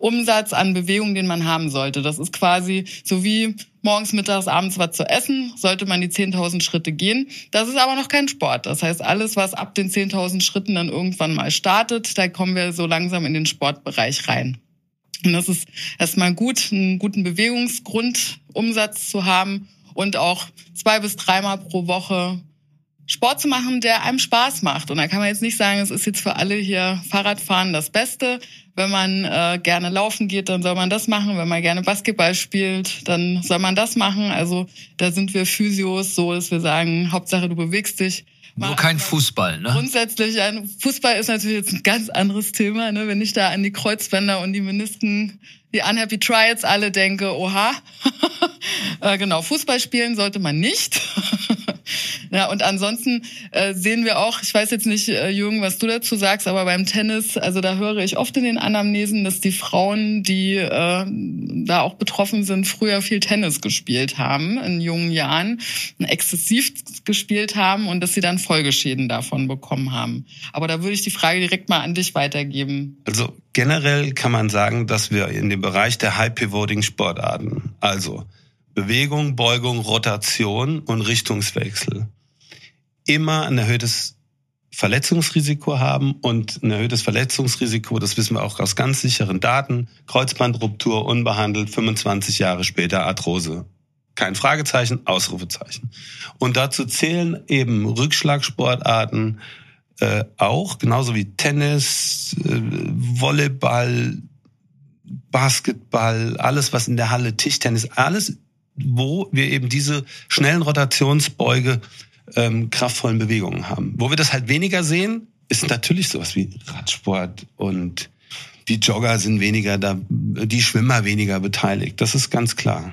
Grundumsatz an Bewegung, den man haben sollte. Das ist quasi so wie morgens, mittags, abends was zu essen, sollte man die 10.000 Schritte gehen. Das ist aber noch kein Sport. Das heißt, alles, was ab den 10.000 Schritten dann irgendwann mal startet, da kommen wir so langsam in den Sportbereich rein. Und das ist erstmal gut, einen guten Bewegungsgrundumsatz zu haben und auch zwei bis dreimal pro Woche Sport zu machen, der einem Spaß macht. Und da kann man jetzt nicht sagen, es ist jetzt für alle hier Fahrradfahren das Beste. Wenn man äh, gerne laufen geht, dann soll man das machen. Wenn man gerne Basketball spielt, dann soll man das machen. Also da sind wir Physios so, dass wir sagen, Hauptsache du bewegst dich. Nur kein Fußball, ne? Grundsätzlich, ein Fußball ist natürlich jetzt ein ganz anderes Thema, ne? Wenn ich da an die Kreuzbänder und die Menisken, die Unhappy Triads alle denke, oha. äh, genau, Fußball spielen sollte man nicht. Ja, und ansonsten äh, sehen wir auch, ich weiß jetzt nicht, äh, Jürgen, was du dazu sagst, aber beim Tennis, also da höre ich oft in den Anamnesen, dass die Frauen, die äh, da auch betroffen sind, früher viel Tennis gespielt haben, in jungen Jahren, exzessiv gespielt haben und dass sie dann Folgeschäden davon bekommen haben. Aber da würde ich die Frage direkt mal an dich weitergeben. Also generell kann man sagen, dass wir in dem Bereich der High-Pivoting-Sportarten, also Bewegung, Beugung, Rotation und Richtungswechsel immer ein erhöhtes Verletzungsrisiko haben und ein erhöhtes Verletzungsrisiko, das wissen wir auch aus ganz sicheren Daten, Kreuzbandruptur unbehandelt, 25 Jahre später Arthrose. Kein Fragezeichen, Ausrufezeichen. Und dazu zählen eben Rückschlagsportarten äh, auch, genauso wie Tennis, äh, Volleyball, Basketball, alles was in der Halle, Tischtennis, alles, wo wir eben diese schnellen Rotationsbeuge ähm, kraftvollen Bewegungen haben. Wo wir das halt weniger sehen, ist natürlich sowas wie Radsport und die Jogger sind weniger da, die Schwimmer weniger beteiligt. Das ist ganz klar.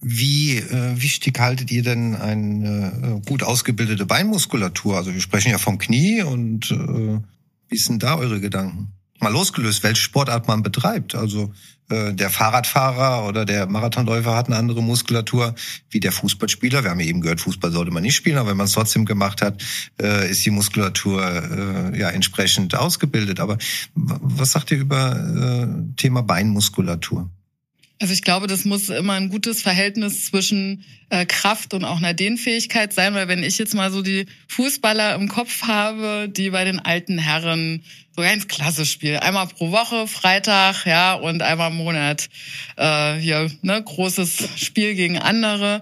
Wie äh, wichtig haltet ihr denn eine äh, gut ausgebildete Beinmuskulatur? Also wir sprechen ja vom Knie und äh, wie sind da eure Gedanken? Mal losgelöst, welche Sportart man betreibt. Also äh, der Fahrradfahrer oder der Marathonläufer hat eine andere Muskulatur wie der Fußballspieler. Wir haben ja eben gehört, Fußball sollte man nicht spielen, aber wenn man es trotzdem gemacht hat, äh, ist die Muskulatur äh, ja entsprechend ausgebildet. Aber was sagt ihr über äh, Thema Beinmuskulatur? Also ich glaube, das muss immer ein gutes Verhältnis zwischen äh, Kraft und auch einer Dehnfähigkeit sein, weil wenn ich jetzt mal so die Fußballer im Kopf habe, die bei den alten Herren so ganz klassisch spielen, einmal pro Woche, Freitag, ja, und einmal im Monat äh, hier ne großes Spiel gegen andere,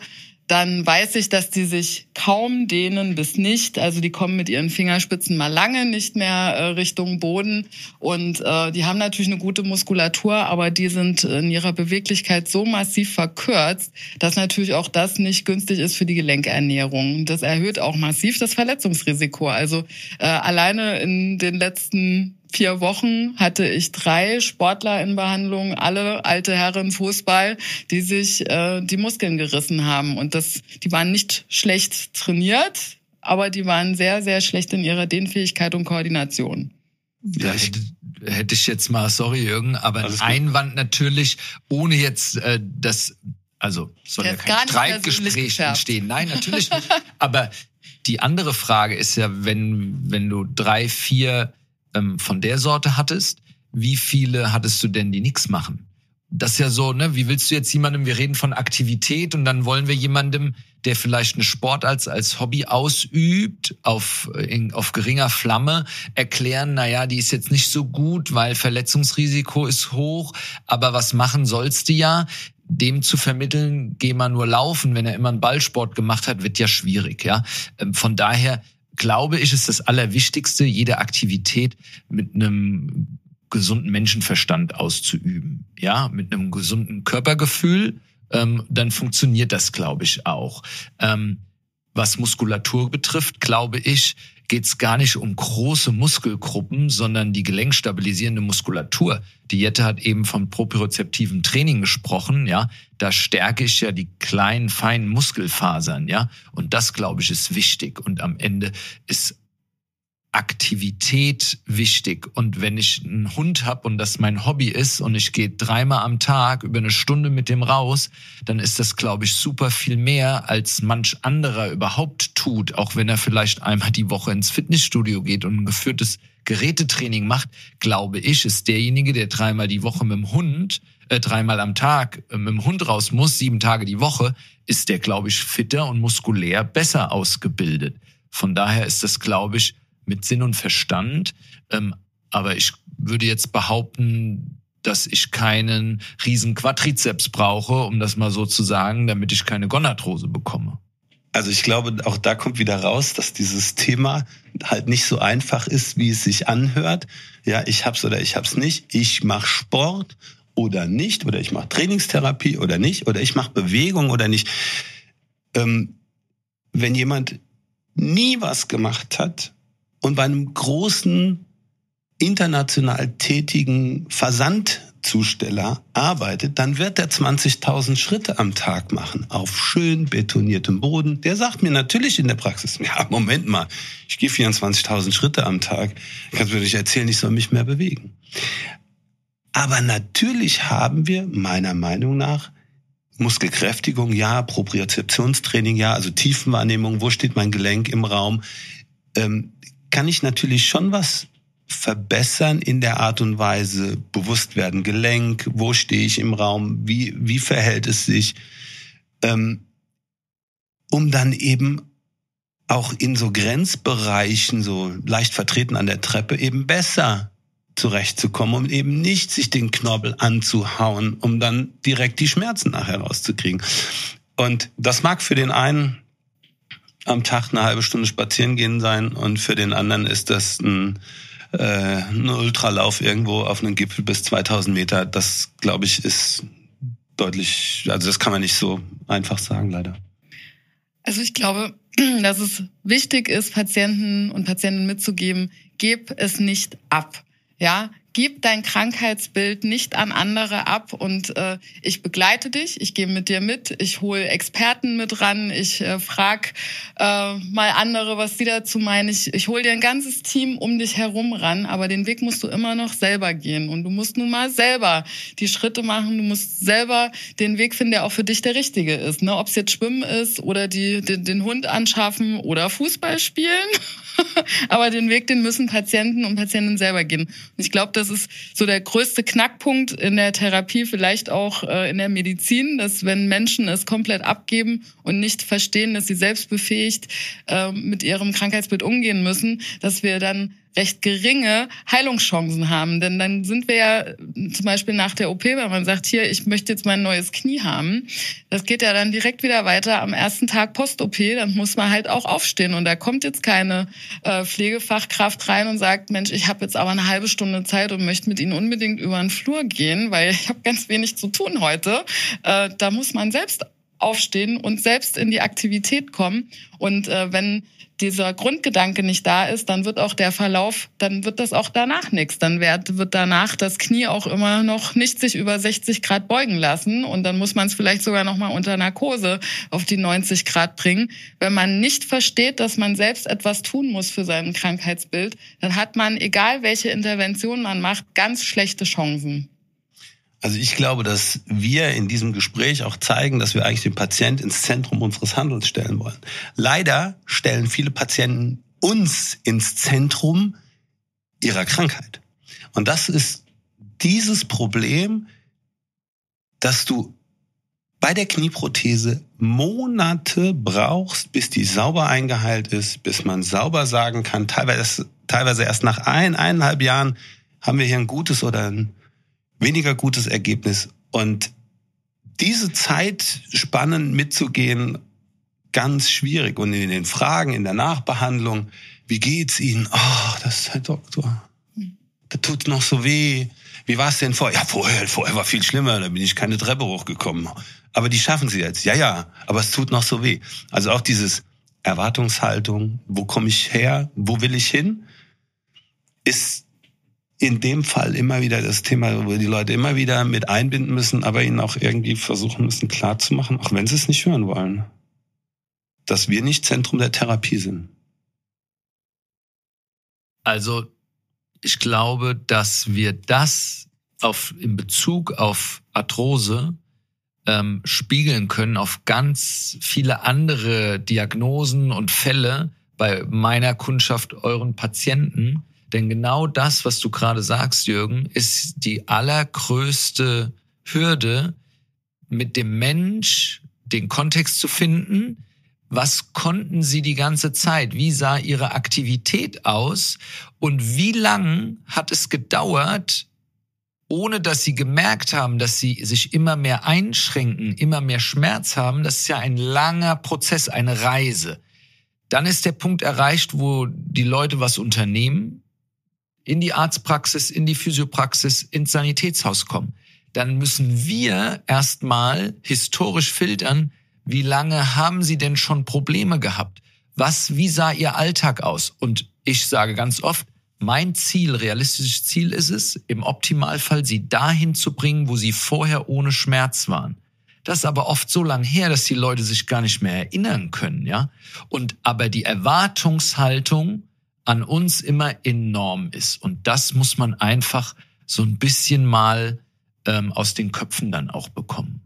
dann weiß ich, dass die sich kaum dehnen bis nicht. Also die kommen mit ihren Fingerspitzen mal lange nicht mehr äh, Richtung Boden. Und äh, die haben natürlich eine gute Muskulatur, aber die sind in ihrer Beweglichkeit so massiv verkürzt, dass natürlich auch das nicht günstig ist für die Gelenkernährung. Das erhöht auch massiv das Verletzungsrisiko. Also äh, alleine in den letzten vier Wochen hatte ich drei Sportler in Behandlung, alle alte Herren Fußball, die sich äh, die Muskeln gerissen haben. Und das, die waren nicht schlecht trainiert, aber die waren sehr, sehr schlecht in ihrer Dehnfähigkeit und Koordination. Ja, hätte, hätte ich jetzt mal, sorry Jürgen, aber ein Einwand natürlich, ohne jetzt äh, das, also soll ja kein Streitgespräch entstehen. Nein, natürlich nicht. aber die andere Frage ist ja, wenn, wenn du drei, vier ähm, von der Sorte hattest, wie viele hattest du denn, die nichts machen? Das ist ja so, ne, wie willst du jetzt jemandem, wir reden von Aktivität und dann wollen wir jemandem, der vielleicht eine Sport als, als Hobby ausübt, auf, in, auf geringer Flamme, erklären, na ja, die ist jetzt nicht so gut, weil Verletzungsrisiko ist hoch, aber was machen sollst du ja? dem zu vermitteln, geh mal nur laufen, wenn er immer einen Ballsport gemacht hat, wird ja schwierig, ja. Ähm, von daher glaube ich, ist das Allerwichtigste, jede Aktivität mit einem gesunden Menschenverstand auszuüben. Ja, mit einem gesunden Körpergefühl, ähm, dann funktioniert das, glaube ich, auch. Ähm, was Muskulatur betrifft, glaube ich, geht es gar nicht um große Muskelgruppen, sondern die gelenkstabilisierende Muskulatur. Die Jette hat eben vom propriozeptiven Training gesprochen, ja. Da stärke ich ja die kleinen, feinen Muskelfasern, ja. Und das, glaube ich, ist wichtig. Und am Ende ist Aktivität wichtig. Und wenn ich einen Hund habe und das mein Hobby ist und ich gehe dreimal am Tag über eine Stunde mit dem raus, dann ist das, glaube ich, super viel mehr, als manch anderer überhaupt tut, auch wenn er vielleicht einmal die Woche ins Fitnessstudio geht und ein geführtes Gerätetraining macht, glaube ich, ist derjenige, der dreimal die Woche mit dem Hund, äh, dreimal am Tag äh, mit dem Hund raus muss, sieben Tage die Woche, ist der, glaube ich, fitter und muskulär besser ausgebildet. Von daher ist das, glaube ich, mit Sinn und Verstand. Ähm, aber ich würde jetzt behaupten, dass ich keinen riesen Quadrizeps brauche, um das mal so zu sagen, damit ich keine Gonarthrose bekomme. Also ich glaube, auch da kommt wieder raus, dass dieses Thema halt nicht so einfach ist, wie es sich anhört. Ja, ich hab's oder ich hab's nicht. Ich mache Sport oder nicht, oder ich mache Trainingstherapie oder nicht, oder ich mache Bewegung oder nicht. Ähm, wenn jemand nie was gemacht hat, und bei einem großen international tätigen Versandzusteller arbeitet, dann wird er 20.000 Schritte am Tag machen auf schön betoniertem Boden. Der sagt mir natürlich in der Praxis, ja, Moment mal, ich gehe 24.000 Schritte am Tag. Kannst du mir nicht erzählen, ich soll mich mehr bewegen. Aber natürlich haben wir meiner Meinung nach Muskelkräftigung, ja, Propriozeptionstraining, ja, also Tiefenwahrnehmung, wo steht mein Gelenk im Raum, ähm, kann ich natürlich schon was verbessern in der Art und Weise, bewusst werden, Gelenk, wo stehe ich im Raum, wie, wie verhält es sich, ähm, um dann eben auch in so Grenzbereichen, so leicht vertreten an der Treppe, eben besser zurechtzukommen, um eben nicht sich den Knorpel anzuhauen, um dann direkt die Schmerzen nachher rauszukriegen. Und das mag für den einen am Tag eine halbe Stunde spazieren gehen sein und für den anderen ist das ein, äh, ein Ultralauf irgendwo auf einem Gipfel bis 2000 Meter. Das, glaube ich, ist deutlich, also das kann man nicht so einfach sagen, leider. Also ich glaube, dass es wichtig ist, Patienten und Patienten mitzugeben, gib es nicht ab. Ja, gib dein Krankheitsbild nicht an andere ab und äh, ich begleite dich, ich gehe mit dir mit, ich hole Experten mit ran, ich äh, frag äh, mal andere, was sie dazu meinen. Ich, ich hole dir ein ganzes Team um dich herum ran, aber den Weg musst du immer noch selber gehen und du musst nun mal selber die Schritte machen, du musst selber den Weg finden, der auch für dich der richtige ist. Ne? Ob es jetzt Schwimmen ist oder die, den, den Hund anschaffen oder Fußball spielen. aber den Weg, den müssen Patienten und Patientinnen selber gehen. Und ich glaube, das ist so der größte Knackpunkt in der Therapie, vielleicht auch äh, in der Medizin, dass wenn Menschen es komplett abgeben und nicht verstehen, dass sie selbstbefähigt äh, mit ihrem Krankheitsbild umgehen müssen, dass wir dann recht geringe Heilungschancen haben. Denn dann sind wir ja zum Beispiel nach der OP, wenn man sagt, hier, ich möchte jetzt mein neues Knie haben. Das geht ja dann direkt wieder weiter am ersten Tag Post-OP. Dann muss man halt auch aufstehen. Und da kommt jetzt keine äh, Pflegefachkraft rein und sagt, Mensch, ich habe jetzt aber eine halbe Stunde Zeit und möchte mit Ihnen unbedingt über den Flur gehen, weil ich habe ganz wenig zu tun heute. Äh, da muss man selbst aufstehen und selbst in die Aktivität kommen. Und äh, wenn dieser Grundgedanke nicht da ist, dann wird auch der Verlauf, dann wird das auch danach nichts. Dann wird, wird danach das Knie auch immer noch nicht sich über 60 Grad beugen lassen und dann muss man es vielleicht sogar noch mal unter Narkose auf die 90 Grad bringen. Wenn man nicht versteht, dass man selbst etwas tun muss für sein Krankheitsbild, dann hat man, egal welche Intervention man macht, ganz schlechte Chancen. Also ich glaube, dass wir in diesem Gespräch auch zeigen, dass wir eigentlich den Patient ins Zentrum unseres Handelns stellen wollen. Leider stellen viele Patienten uns ins Zentrum ihrer Krankheit. Und das ist dieses Problem, dass du bei der Knieprothese Monate brauchst, bis die sauber eingeheilt ist, bis man sauber sagen kann, teilweise, teilweise erst nach ein, eineinhalb Jahren haben wir hier ein gutes oder ein weniger gutes Ergebnis. Und diese Zeitspannen mitzugehen, ganz schwierig. Und in den Fragen, in der Nachbehandlung, wie geht's Ihnen? Oh, das ist Herr Doktor. Da tut's noch so weh. Wie war es denn vorher? Ja, vorher, vorher war viel schlimmer, da bin ich keine Treppe hochgekommen. Aber die schaffen sie jetzt. Ja, ja, aber es tut noch so weh. Also auch dieses Erwartungshaltung, wo komme ich her, wo will ich hin, ist in dem Fall immer wieder das Thema, wo die Leute immer wieder mit einbinden müssen, aber ihnen auch irgendwie versuchen müssen klarzumachen, auch wenn sie es nicht hören wollen, dass wir nicht Zentrum der Therapie sind. Also ich glaube, dass wir das auf, in Bezug auf Arthrose ähm, spiegeln können auf ganz viele andere Diagnosen und Fälle bei meiner Kundschaft, euren Patienten, denn genau das, was du gerade sagst, Jürgen, ist die allergrößte Hürde, mit dem Mensch den Kontext zu finden. Was konnten sie die ganze Zeit? Wie sah ihre Aktivität aus? Und wie lang hat es gedauert, ohne dass sie gemerkt haben, dass sie sich immer mehr einschränken, immer mehr Schmerz haben? Das ist ja ein langer Prozess, eine Reise. Dann ist der Punkt erreicht, wo die Leute was unternehmen, in die Arztpraxis, in die Physiopraxis, ins Sanitätshaus kommen, dann müssen wir erstmal historisch filtern, wie lange haben Sie denn schon Probleme gehabt? Was, wie sah Ihr Alltag aus? Und ich sage ganz oft, mein Ziel, realistisches Ziel ist es, im Optimalfall Sie dahin zu bringen, wo Sie vorher ohne Schmerz waren. Das ist aber oft so lang her, dass die Leute sich gar nicht mehr erinnern können, ja. Und aber die Erwartungshaltung an uns immer enorm ist. Und das muss man einfach so ein bisschen mal ähm, aus den Köpfen dann auch bekommen.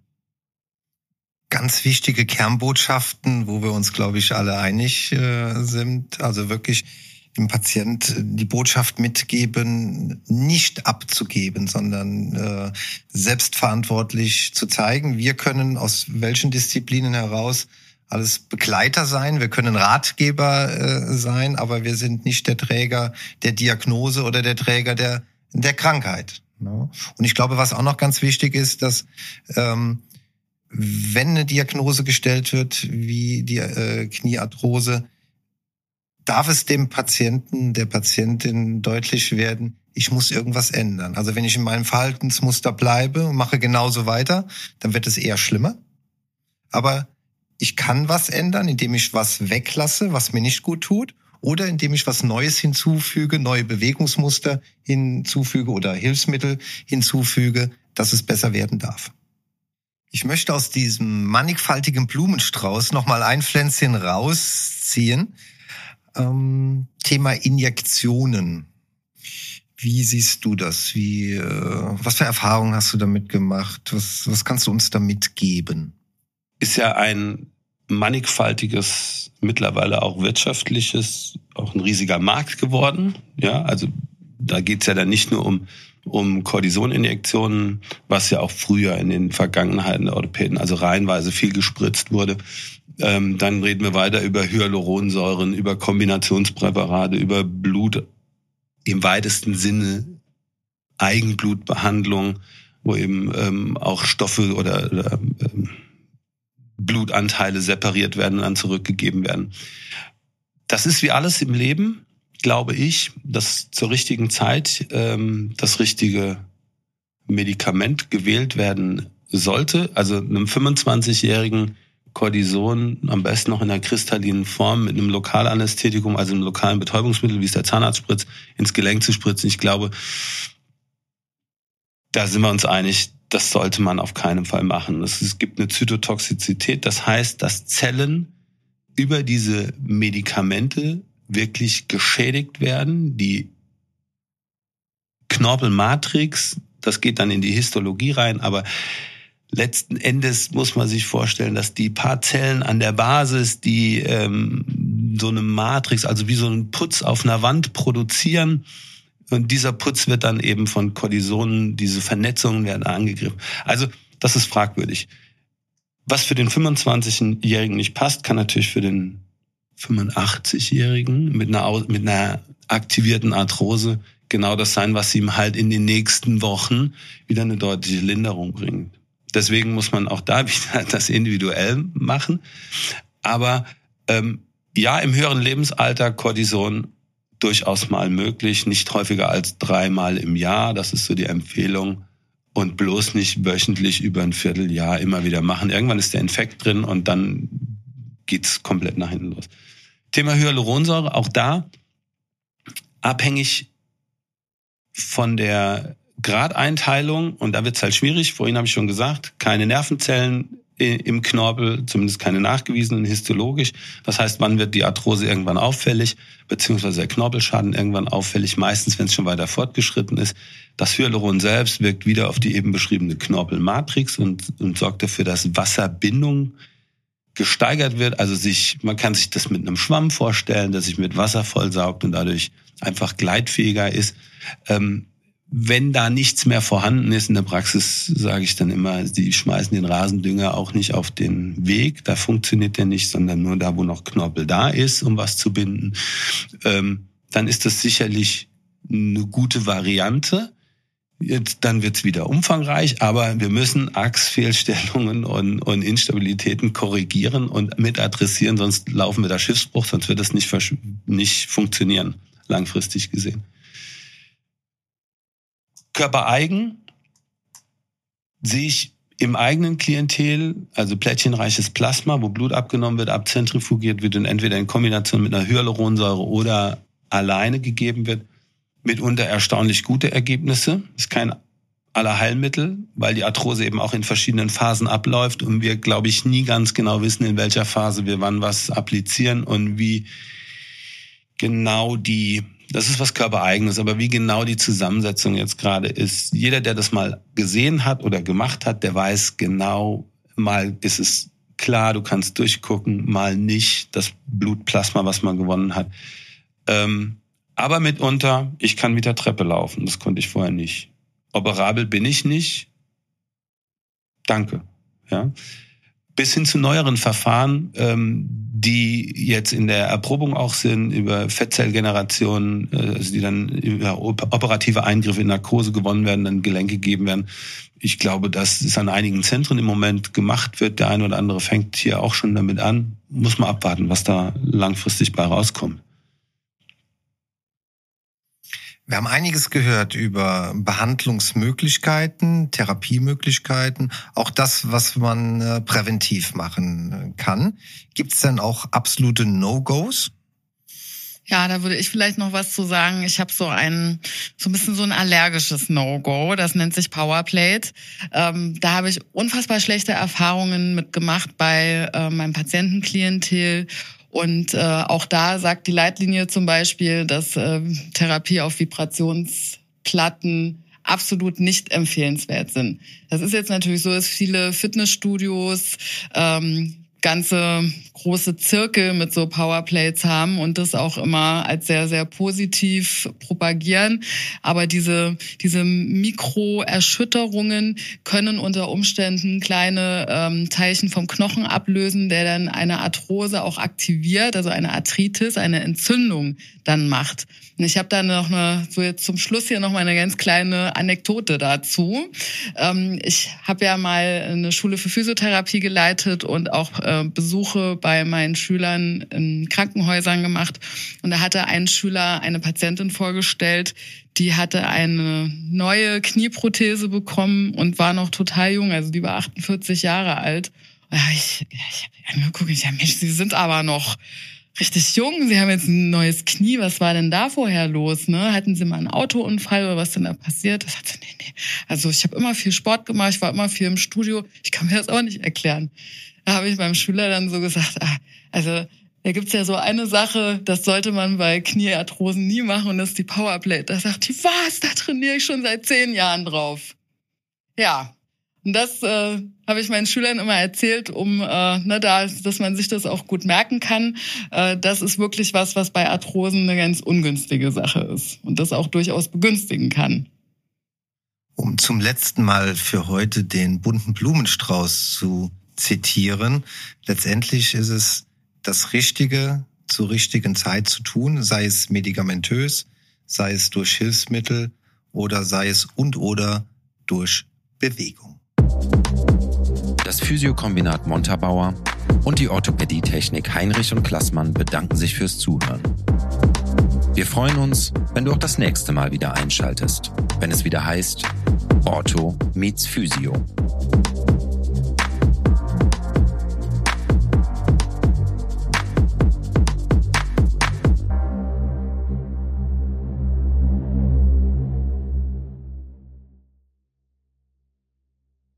Ganz wichtige Kernbotschaften, wo wir uns, glaube ich, alle einig äh, sind. Also wirklich dem Patient die Botschaft mitgeben, nicht abzugeben, sondern äh, selbstverantwortlich zu zeigen. Wir können aus welchen Disziplinen heraus alles Begleiter sein, wir können Ratgeber äh, sein, aber wir sind nicht der Träger der Diagnose oder der Träger der, der Krankheit. Ne? Und ich glaube, was auch noch ganz wichtig ist, dass ähm, wenn eine Diagnose gestellt wird, wie die äh, Kniearthrose, darf es dem Patienten, der Patientin deutlich werden, ich muss irgendwas ändern. Also wenn ich in meinem Verhaltensmuster bleibe und mache genauso weiter, dann wird es eher schlimmer. Aber ich kann was ändern, indem ich was weglasse, was mir nicht gut tut. oder indem ich was Neues hinzufüge, neue Bewegungsmuster hinzufüge oder Hilfsmittel hinzufüge, dass es besser werden darf. Ich möchte aus diesem mannigfaltigen Blumenstrauß nochmal ein Pflänzchen rausziehen. Ähm, Thema Injektionen. Wie siehst du das? Wie, äh, was für Erfahrungen hast du damit gemacht? Was, was kannst du uns da mitgeben? Ist ja ein mannigfaltiges, mittlerweile auch wirtschaftliches, auch ein riesiger Markt geworden. Ja, also da geht's ja dann nicht nur um um Cortisoninjektionen, was ja auch früher in den Vergangenheiten der Orthopäden, also reihenweise viel gespritzt wurde. Ähm, dann reden wir weiter über Hyaluronsäuren, über Kombinationspräparate, über Blut im weitesten Sinne Eigenblutbehandlung, wo eben ähm, auch Stoffe oder, oder ähm, Blutanteile separiert werden und dann zurückgegeben werden. Das ist wie alles im Leben, glaube ich, dass zur richtigen Zeit ähm, das richtige Medikament gewählt werden sollte. Also einem 25-jährigen Cortison am besten noch in einer kristallinen Form mit einem Lokalanästhetikum, also einem lokalen Betäubungsmittel, wie es der Zahnarzt spritzt, ins Gelenk zu spritzen. Ich glaube, da sind wir uns einig, das sollte man auf keinen Fall machen. Es gibt eine Zytotoxizität, das heißt, dass Zellen über diese Medikamente wirklich geschädigt werden. Die Knorpelmatrix, das geht dann in die Histologie rein, aber letzten Endes muss man sich vorstellen, dass die paar Zellen an der Basis, die ähm, so eine Matrix, also wie so einen Putz auf einer Wand produzieren, und dieser Putz wird dann eben von Kortisonen, diese Vernetzungen werden angegriffen. Also das ist fragwürdig. Was für den 25-Jährigen nicht passt, kann natürlich für den 85-Jährigen mit einer, mit einer aktivierten Arthrose genau das sein, was ihm halt in den nächsten Wochen wieder eine deutliche Linderung bringt. Deswegen muss man auch da wieder das individuell machen. Aber ähm, ja, im höheren Lebensalter Cortison durchaus mal möglich, nicht häufiger als dreimal im Jahr. Das ist so die Empfehlung. Und bloß nicht wöchentlich über ein Vierteljahr immer wieder machen. Irgendwann ist der Infekt drin und dann geht's komplett nach hinten los. Thema Hyaluronsäure, auch da abhängig von der Gradeinteilung und da wird's halt schwierig. Vorhin habe ich schon gesagt, keine Nervenzellen im Knorpel, zumindest keine nachgewiesenen histologisch. Das heißt, wann wird die Arthrose irgendwann auffällig, beziehungsweise der Knorpelschaden irgendwann auffällig, meistens, wenn es schon weiter fortgeschritten ist. Das Hyaluron selbst wirkt wieder auf die eben beschriebene Knorpelmatrix und, und sorgt dafür, dass Wasserbindung gesteigert wird. Also sich, man kann sich das mit einem Schwamm vorstellen, der sich mit Wasser vollsaugt und dadurch einfach gleitfähiger ist. Ähm, wenn da nichts mehr vorhanden ist in der Praxis, sage ich dann immer, die schmeißen den Rasendünger auch nicht auf den Weg, da funktioniert der nicht, sondern nur da, wo noch Knorpel da ist, um was zu binden. Ähm, dann ist das sicherlich eine gute Variante. Jetzt, dann wird's wieder umfangreich, aber wir müssen Achsfehlstellungen und, und Instabilitäten korrigieren und mit adressieren, sonst laufen wir da Schiffsbruch, sonst wird das nicht, nicht funktionieren, langfristig gesehen. Körpereigen sehe ich im eigenen Klientel, also plättchenreiches Plasma, wo Blut abgenommen wird, abzentrifugiert wird und entweder in Kombination mit einer Hyaluronsäure oder alleine gegeben wird, mitunter erstaunlich gute Ergebnisse. Ist kein Allerheilmittel, weil die Arthrose eben auch in verschiedenen Phasen abläuft und wir, glaube ich, nie ganz genau wissen, in welcher Phase wir wann was applizieren und wie genau die das ist was Körpereigenes, aber wie genau die Zusammensetzung jetzt gerade ist, jeder, der das mal gesehen hat oder gemacht hat, der weiß genau, mal ist es klar, du kannst durchgucken, mal nicht, das Blutplasma, was man gewonnen hat. Ähm, aber mitunter, ich kann mit der Treppe laufen, das konnte ich vorher nicht. Operabel bin ich nicht. Danke. Ja bis hin zu neueren Verfahren, ähm, die jetzt in der Erprobung auch sind, über Fettzellgenerationen, äh, also die dann über operative Eingriffe in Narkose gewonnen werden, dann Gelenke gegeben werden. Ich glaube, dass es an einigen Zentren im Moment gemacht wird. Der eine oder andere fängt hier auch schon damit an. Muss man abwarten, was da langfristig bei rauskommt. Wir haben einiges gehört über Behandlungsmöglichkeiten, Therapiemöglichkeiten, auch das, was man äh, präventiv machen äh, kann. Gibt es denn auch absolute No-Gos? Ja, da würde ich vielleicht noch was zu sagen. Ich habe so ein so ein bisschen so ein allergisches No-Go. Das nennt sich Powerplate. Ähm, da habe ich unfassbar schlechte Erfahrungen mitgemacht bei äh, meinem Patientenklientel. Und äh, auch da sagt die Leitlinie zum Beispiel, dass äh, Therapie auf Vibrationsplatten absolut nicht empfehlenswert sind. Das ist jetzt natürlich so, dass viele Fitnessstudios ähm, ganze große Zirkel mit so Powerplates haben und das auch immer als sehr, sehr positiv propagieren. Aber diese, diese Mikroerschütterungen können unter Umständen kleine ähm, Teilchen vom Knochen ablösen, der dann eine Arthrose auch aktiviert, also eine Arthritis, eine Entzündung dann macht. Und ich habe da noch eine, so jetzt zum Schluss hier noch mal eine ganz kleine Anekdote dazu. Ähm, ich habe ja mal eine Schule für Physiotherapie geleitet und auch äh, Besuche bei meinen Schülern in Krankenhäusern gemacht. Und da hatte ein Schüler eine Patientin vorgestellt, die hatte eine neue Knieprothese bekommen und war noch total jung, also die war 48 Jahre alt. Ich, ich habe angeguckt, ich ja, Mensch, sie sind aber noch richtig jung. Sie haben jetzt ein neues Knie. Was war denn da vorher los? Ne? Hatten Sie mal einen Autounfall oder was denn da passiert? Das hat sie, nee, nee. Also ich habe immer viel Sport gemacht, ich war immer viel im Studio. Ich kann mir das auch nicht erklären. Da habe ich meinem Schüler dann so gesagt, ah, also da gibt's ja so eine Sache, das sollte man bei Kniearthrosen nie machen und das ist die Powerplate. Da sagt die, was, da trainiere ich schon seit zehn Jahren drauf. Ja, und das äh, habe ich meinen Schülern immer erzählt, um äh, ne, da, dass man sich das auch gut merken kann. Äh, das ist wirklich was, was bei Arthrosen eine ganz ungünstige Sache ist und das auch durchaus begünstigen kann. Um zum letzten Mal für heute den bunten Blumenstrauß zu zitieren. Letztendlich ist es das Richtige zur richtigen Zeit zu tun, sei es medikamentös, sei es durch Hilfsmittel oder sei es und oder durch Bewegung. Das Physiokombinat Montabaur und die Orthopädietechnik Heinrich und Klassmann bedanken sich fürs Zuhören. Wir freuen uns, wenn du auch das nächste Mal wieder einschaltest, wenn es wieder heißt Ortho meets Physio.